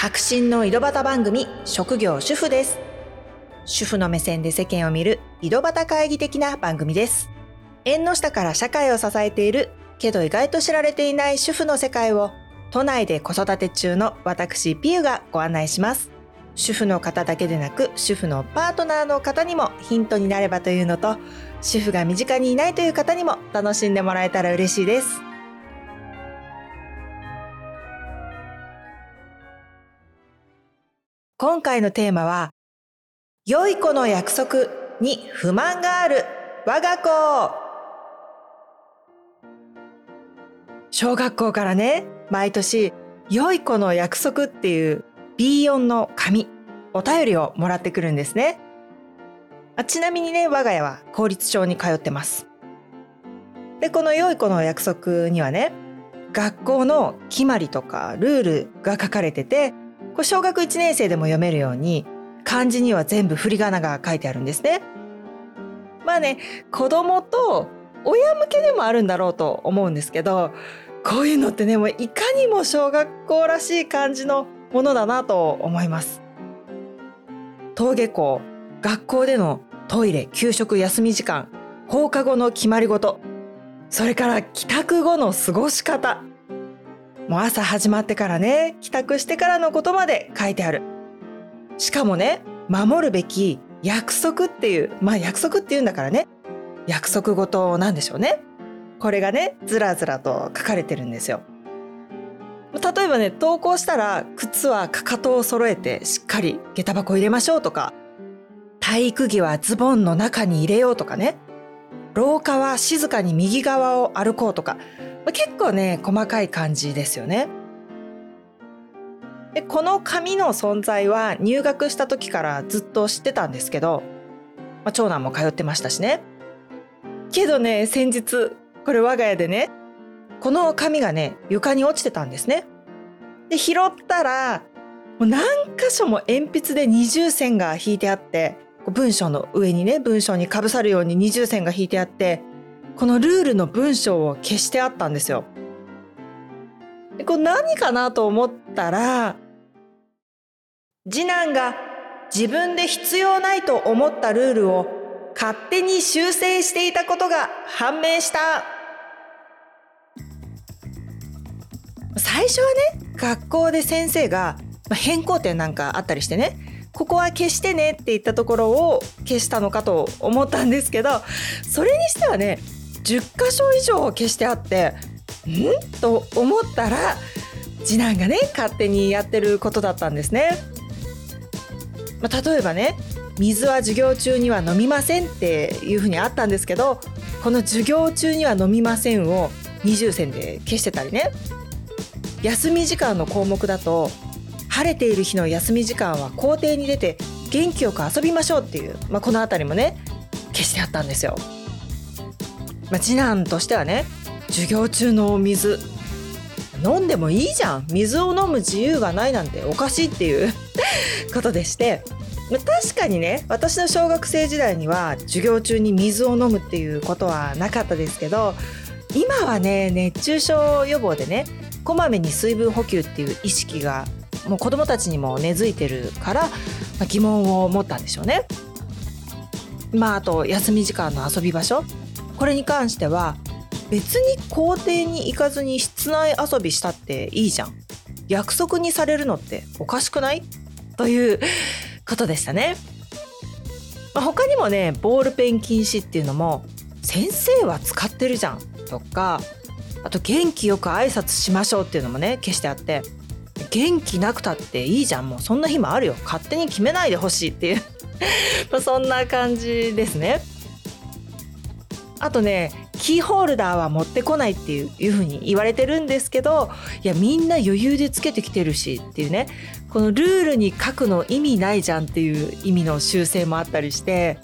白真の井戸端番組職業主婦です。主婦の目線で世間を見る井戸端会議的な番組です。縁の下から社会を支えているけど意外と知られていない主婦の世界を都内で子育て中の私ピユがご案内します。主婦の方だけでなく主婦のパートナーの方にもヒントになればというのと主婦が身近にいないという方にも楽しんでもらえたら嬉しいです。今回のテーマは良い子の約束に不満がある。我が子。小学校からね毎年良い子の約束っていう B4 の紙お便りをもらってくるんですね。あちなみにね我が家は公立小に通ってます。でこの良い子の約束にはね学校の決まりとかルールが書かれててこれ小学1年生でも読めるように漢字には全部振り仮名が書いてあるんですね。まあね子供と親向けでもあるんだろうと思うんですけどこういうのってねもういかにも小学校らしい感じのものだなと思います。登下校学校でのトイレ給食休み時間放課後の決まり事それから帰宅後の過ごし方もう朝始まってからね帰宅してからのことまで書いてある。しかもね守るべき約束っていうまあ約束っていうんだからね。約束事なんでしょうね。これがねずらずらと書かれてるんですよ。例えばね投稿したら靴はかかとを揃えてしっかり下駄箱入れましょうとか体育着はズボンの中に入れようとかね。廊下は静かに右側を歩こうとか結構ね細かい感じですよね。でこの紙の存在は入学した時からずっと知ってたんですけど、まあ、長男も通ってましたしね。けどね先日これ我が家でねこの紙がね床に落ちてたんですね。で拾ったらもう何箇所も鉛筆で二重線が引いてあって文章の上にね文章にかぶさるように二重線が引いてあってこのルールの文章を消してあったんですよ。でこれ何かなと思ったら次男が自分で必要ないと思ったルールを勝手に修正していたことが判明した最初はね学校で先生が変更点なんかあったりしてねここは消してねって言ったところを消したのかと思ったんですけどそれにしてはね10箇所以上消してあってん？と思ったら次男がね勝手にやってることだったんですね。まあ、例えばね水は授業中には飲みませんっていうふうにあったんですけどこの授業中には飲みませんを二重線で消してたりね休み時間の項目だと晴れている日の休み時間は校庭に出て元気よく遊びましょうっていう、まあ、この辺りもね消してあったんですよ。まあ、次男としてはね授業中のお水飲んでもいいじゃん水を飲む自由がないなんておかしいっていう ことでして、まあ、確かにね私の小学生時代には授業中に水を飲むっていうことはなかったですけど今はね熱中症予防でねこまめに水分補給っていう意識がもう子どもたちにも根付いてるから、まあ、疑問を持ったんでしょうね。まああと休み時間の遊び場所。これに関しては別に校庭に行かずに室内遊びしたっていいじゃん。約束にされるのっておかしくない？ということでしたね、まあ、他にもねボールペン禁止っていうのも先生は使ってるじゃんとかあと元気よく挨拶しましょうっていうのもね消してあって。元気なくたっていいじゃん。もうそんな日もあるよ。勝手に決めないでほしいっていう。まそんな感じですね。あとねキーホルダーは持ってこないっていういうふうに言われてるんですけどいやみんな余裕でつけてきてるしっていうね。このルールに書くの意味ないじゃんっていう意味の修正もあったりして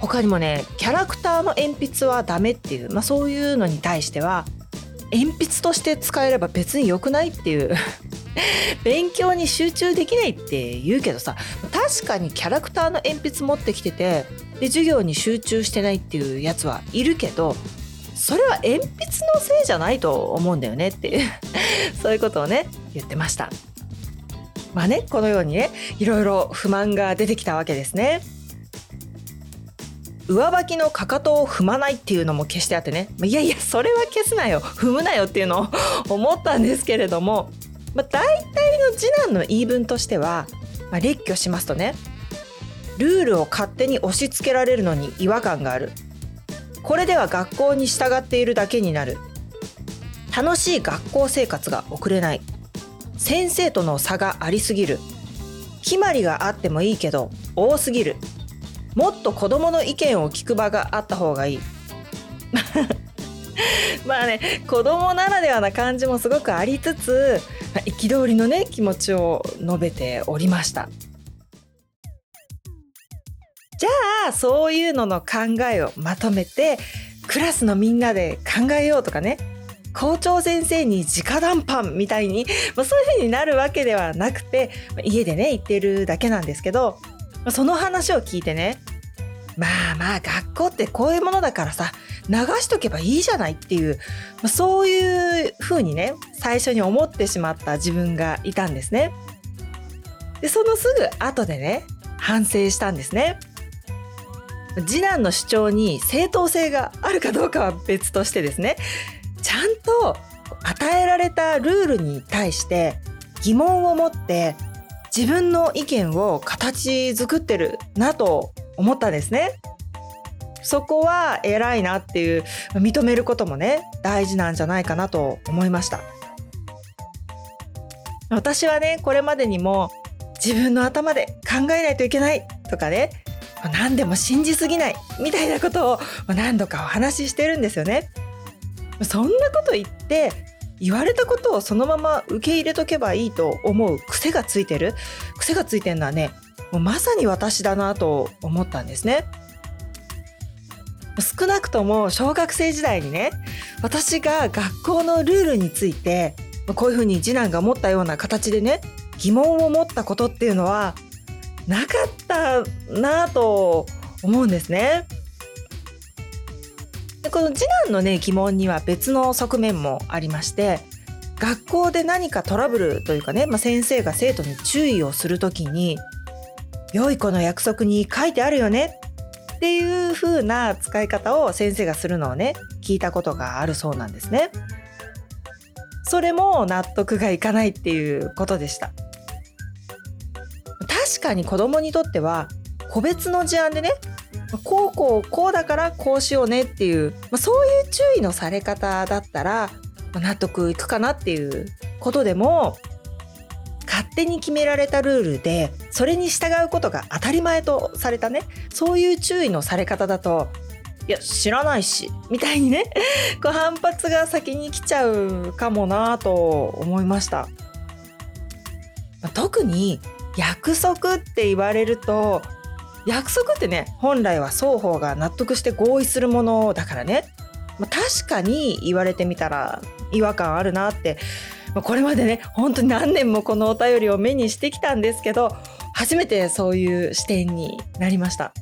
他にもねキャラクターの鉛筆はダメっていう、まあ、そういうのに対しては鉛筆として使えれば別に良くないっていう 勉強に集中できないって言うけどさ確かにキャラクターの鉛筆持ってきててで授業に集中してないっていうやつはいるけどそれは鉛筆のせいじゃないと思うんだよねっていう そういうことをね言ってましたまあねこのようにねいろいろ不満が出てきたわけですね。上履きのかかとを踏まないっていうのも消してあってね。いやいやそれは消すなよ。踏むなよっていうのを 思ったんですけれども、まあ、大体の次男の言い分としては、まあ、列挙しますとね。ルールを勝手に押し付けられるのに違和感がある。これでは学校に従っているだけになる。楽しい学校生活が送れない。先生との差がありすぎる。決まりがあってもいいけど多すぎる。もっと子どもの意見を聞く場があった方がいい。まあね子供ならではな感じもすごくありつつ憤りのね気持ちを述べておりました。じゃあそういうのの考えをまとめてクラスのみんなで考えようとかね校長先生に直談判みたいに、まあ、そういう風になるわけではなくて家でね言ってるだけなんですけどその話を聞いてねまあまあ学校ってこういうものだからさ流しとけばいいじゃないっていう、まあ、そういう風にね最初に思ってしまった自分がいたんですね。でそのすぐ後でね反省したんですね。次男の主張に正当性があるかどうかは別としてですねちゃんと与えられたルールに対して疑問を持って自分の意見を形作ってるなと思ったんですね。そこは偉いなっていう認めることもね大事なんじゃないかなと思いました。私はねこれまでにも自分の頭で考えないといけないとかね何でも信じすぎないみたいなことを何度かお話ししてるんですよね。そんなこと言って言われたことをそのまま受け入れとけばいいと思う癖がついてる。癖がついてるのはねもうまさに私だなと思ったんですね。少なくとも小学生時代にね私が学校のルールについてこういうふうに次男が思ったような形でね疑問を持ったことっていうのはなかったなと思うんですね。でこの次男のね疑問には別の側面もありまして学校で何かトラブルというかね、まあ、先生が生徒に注意をする時に「良い子の約束に書いてあるよね」っていう風な使い方を先生がするのをね聞いたことがあるそうなんですね。それも納得がいかないっていうことでした。確かに子供にとっては個別の事案でねこうこうこうだからこうしようねっていう、ま、そういう注意のされ方だったら、納得いくかなっていうことでも勝手に決められたルールでそれに従うことが当たり前とされたね。そういう注意のされ方だといや知らないしみたいにね。こう反発が先に来ちゃうかもなと思いました。特に約束って言われると約束ってね本来は双方が納得して合意するものだからね、まあ、確かに言われてみたら違和感あるなって、これまでね本当に何年もこのお便りを目にしてきたんですけど初めてそういう視点になりました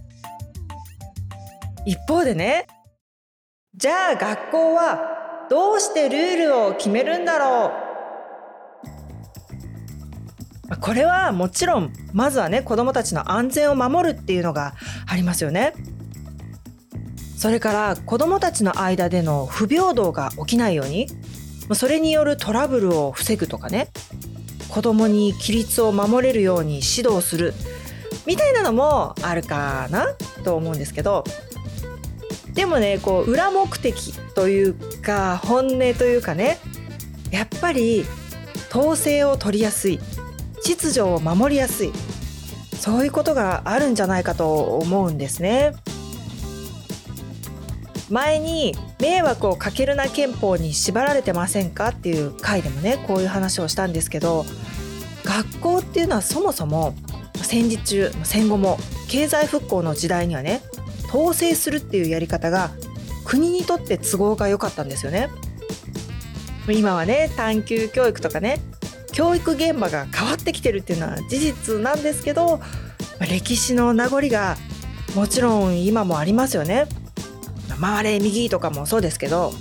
一方でねじゃあ学校はどうしてルールを決めるんだろう？これはもちろんまずはね子どもたちの安全を守るっていうのがありますよね。それから子どもたちの間での不平等が起きないようにそれによるトラブルを防ぐとかね。子どもに規律を守れるように指導するみたいなのもあるかなと思うんですけど。でもねこう裏目的というか本音というかね。やっぱり統制を取りやすい。秩序を守りやすい。そういうことがあるんじゃないかと思うんですね。前に迷惑をかけるな憲法に縛られてませんかっていう回でもねこういう話をしたんですけど学校っていうのはそもそも戦時中戦後も経済復興の時代にはね統制するっていうやり方が国にとって都合が良かったんですよね。今はね探究教育とかね教育現場が変わってきてるっていうのは事実なんですけど歴史の名残がもちろん今もありますよね。回れ右とかもそうですけど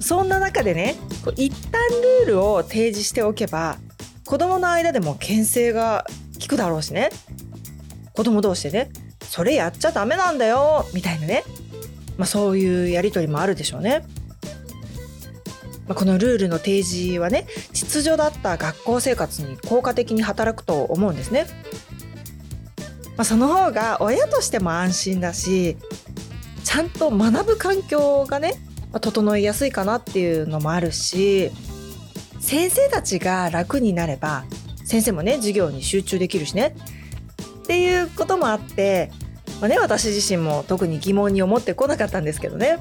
そんな中でね一旦ルールを提示しておけば子供の間でも牽制が効くだろうしね子供同士でねそれやっちゃダメなんだよみたいなね、まあ、そういうやり取りもあるでしょうね。まあ、このルールの提示はね秩序だった学校生活に効果的に働くと思うんですね。まあ、その方が親としても安心だしちゃんと学ぶ環境がね整いやすいかなっていうのもあるし先生たちが楽になれば先生もね授業に集中できるしねっていうこともあって、まあね、私自身も特に疑問に思ってこなかったんですけどね。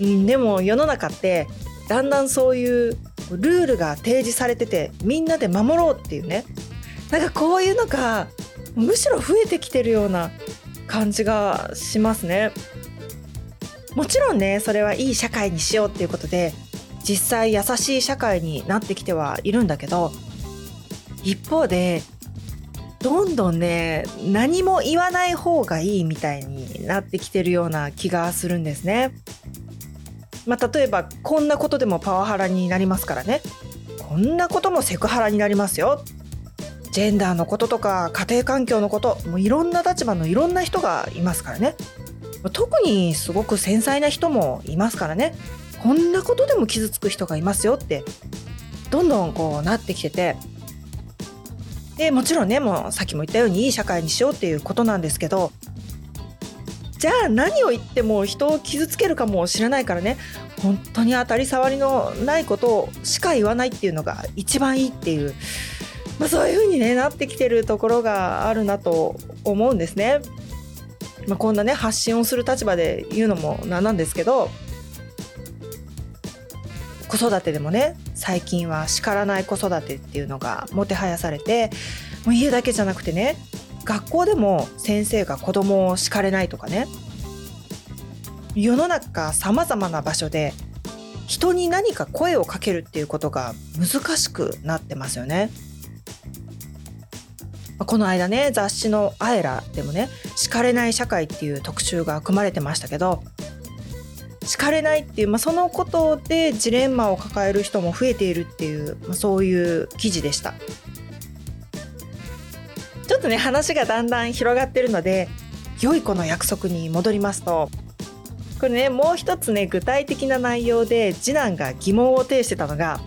うん、でも世の中ってだんだんそういうルールが提示されててみんなで守ろうっていうねなんかこういうのがむしろ増えてきてるような感じがしますね。もちろんねそれはいい社会にしようっていうことで実際優しい社会になってきてはいるんだけど一方でどんどんね何も言わない方がいいみたいになってきてるような気がするんですね。まあ、例えばこんなことでもパワハラになりますからねこんなこともセクハラになりますよジェンダーのこととか家庭環境のこともういろんな立場のいろんな人がいますからね。特にすごく繊細な人もいますからね。こんなことでも傷つく人がいますよってどんどんこうなってきてて。でもちろんねもうさっきも言ったようにいい社会にしようっていうことなんですけどじゃあ何を言っても人を傷つけるかもしれないからね。本当に当たり障りのないことをしか言わないっていうのが一番いいっていう、まあ、そういう風にねなってきてるところがあるなと思うんですね。まあ、こんなね発信をする立場で言うのもなんなんですけど子育てでもね最近は叱らない子育てっていうのがもてはやされてもう家だけじゃなくてね学校でも先生が子供を叱れないとかね世の中さまざまな場所で人に何か声をかけるっていうことが難しくなってますよね。この間ね雑誌の「あえら」でもね「叱れない社会」っていう特集が組まれてましたけど叱れないっていう、まあ、そのことでジレンマを抱える人も増えているっていう、まあ、そういう記事でした。ちょっとね話がだんだん広がってるので良い子の約束に戻りますとこれねもう一つね具体的な内容で次男が疑問を呈してたのが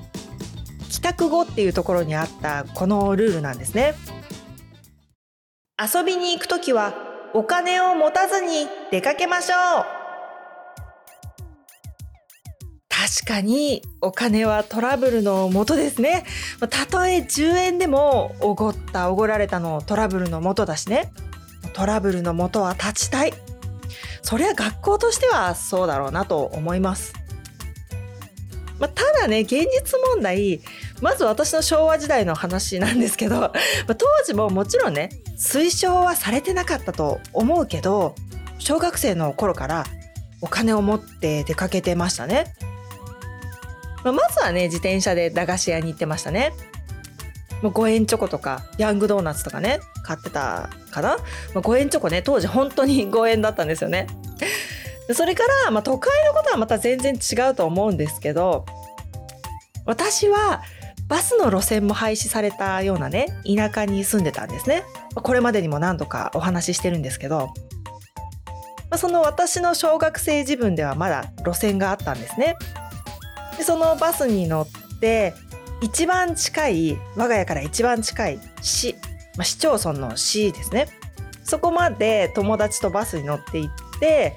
帰宅後っていうところにあったこのルールなんですね。遊びに行く時はお金を持たずに出かけましょう。確かにお金はトラブルのもとですね。たとえ10円でもおごったおごられたのトラブルのもとだしね。トラブルのもとは立ちたい。そりゃ学校としてはそうだろうなと思います、まあ、ただね現実問題まず私の昭和時代の話なんですけど、まあ、当時ももちろんね推奨はされてなかったと思うけど小学生の頃からお金を持って出かけてましたね。まあ、まずはね自転車で駄菓子屋に行ってましたね。もう5円チョコとかヤングドーナツとかね買ってたかな、まあ、5円チョコね当時本当に 5円だったんですよね。それから、まあ、都会のことはまた全然違うと思うんですけど私はバスの路線も廃止されたようなね田舎に住んでたんですね。これまでにも何度かお話ししてるんですけどまあその私の小学生自分ではまだ路線があったんですね。でそのバスに乗って一番近い我が家から一番近い市、まあ、市町村の市ですね。そこまで友達とバスに乗って行って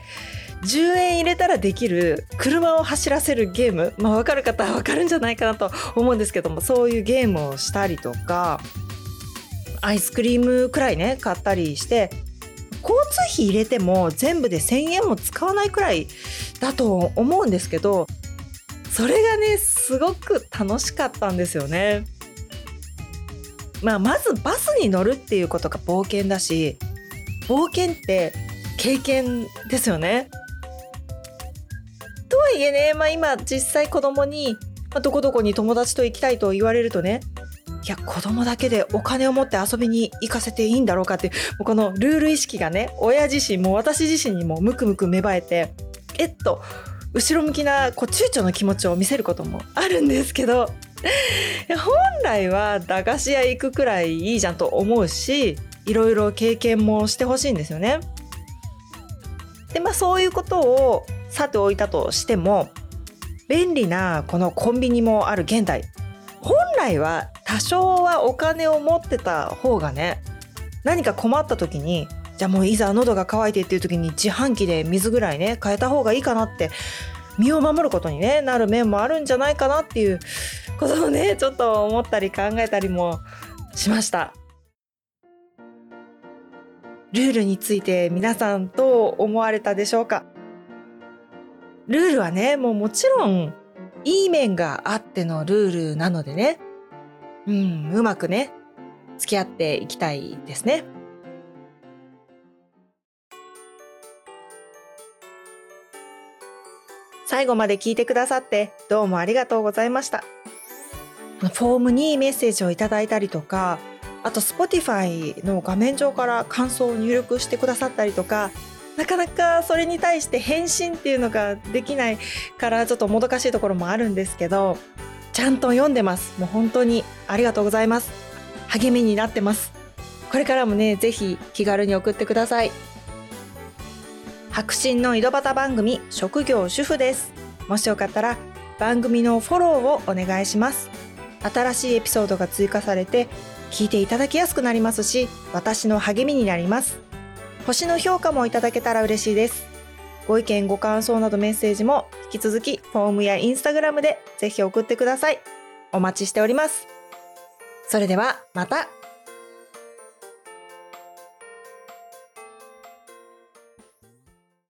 10円入れたらできる車を走らせるゲーム、まあ、分かる方は分かるんじゃないかなと思うんですけどもそういうゲームをしたりとかアイスクリームくらいね買ったりして交通費入れても全部で1,000円も使わないくらいだと思うんですけどそれがねすごく楽しかったんですよね。まあ、まずバスに乗るっていうことが冒険だし冒険って経験ですよね。とはいえね、まあ、今実際子供に、まあ、どこどこに友達と行きたいと言われるとねいや子供だけでお金を持って遊びに行かせていいんだろうかってもうこのルール意識がね親自身も私自身にもムクムク芽生えてえっと後ろ向きなこう躊躇の気持ちを見せることもあるんですけど本来は駄菓子屋行くくらいいいじゃんと思うしいろいろ経験もしてほしいんですよね。でまあそういうことをさておいたとしても便利なこのコンビニもある現代本来は多少はお金を持ってた方がね何か困った時にじゃあもういざ喉が渇いてっていう時に自販機で水ぐらいね変えた方がいいかなって身を守ることに、ね、なる面もあるんじゃないかなっていうことをねちょっと思ったり考えたりもしました。ルールについて皆さんどう思われたでしょうか？ルールはねもうもちろんいい面があってのルールなのでねうんうまくね付き合っていきたいですね。最後まで聞いてくださってどうもありがとうございました。フォームにメッセージをいただいたりとか、あと Spotify の画面上から感想を入力してくださったりとか、なかなかそれに対して返信っていうのができないからちょっともどかしいところもあるんですけど、ちゃんと読んでます。もう本当にありがとうございます。励みになってます。これからもね、ぜひ気軽に送ってください。白真の井戸端番組職業主婦ですもしよかったら番組のフォローをお願いします新しいエピソードが追加されて聞いていただきやすくなりますし私の励みになります星の評価もいただけたら嬉しいです。ご意見ご感想などメッセージも引き続きフォームやインスタグラムでぜひ送ってください。お待ちしております。それではまた。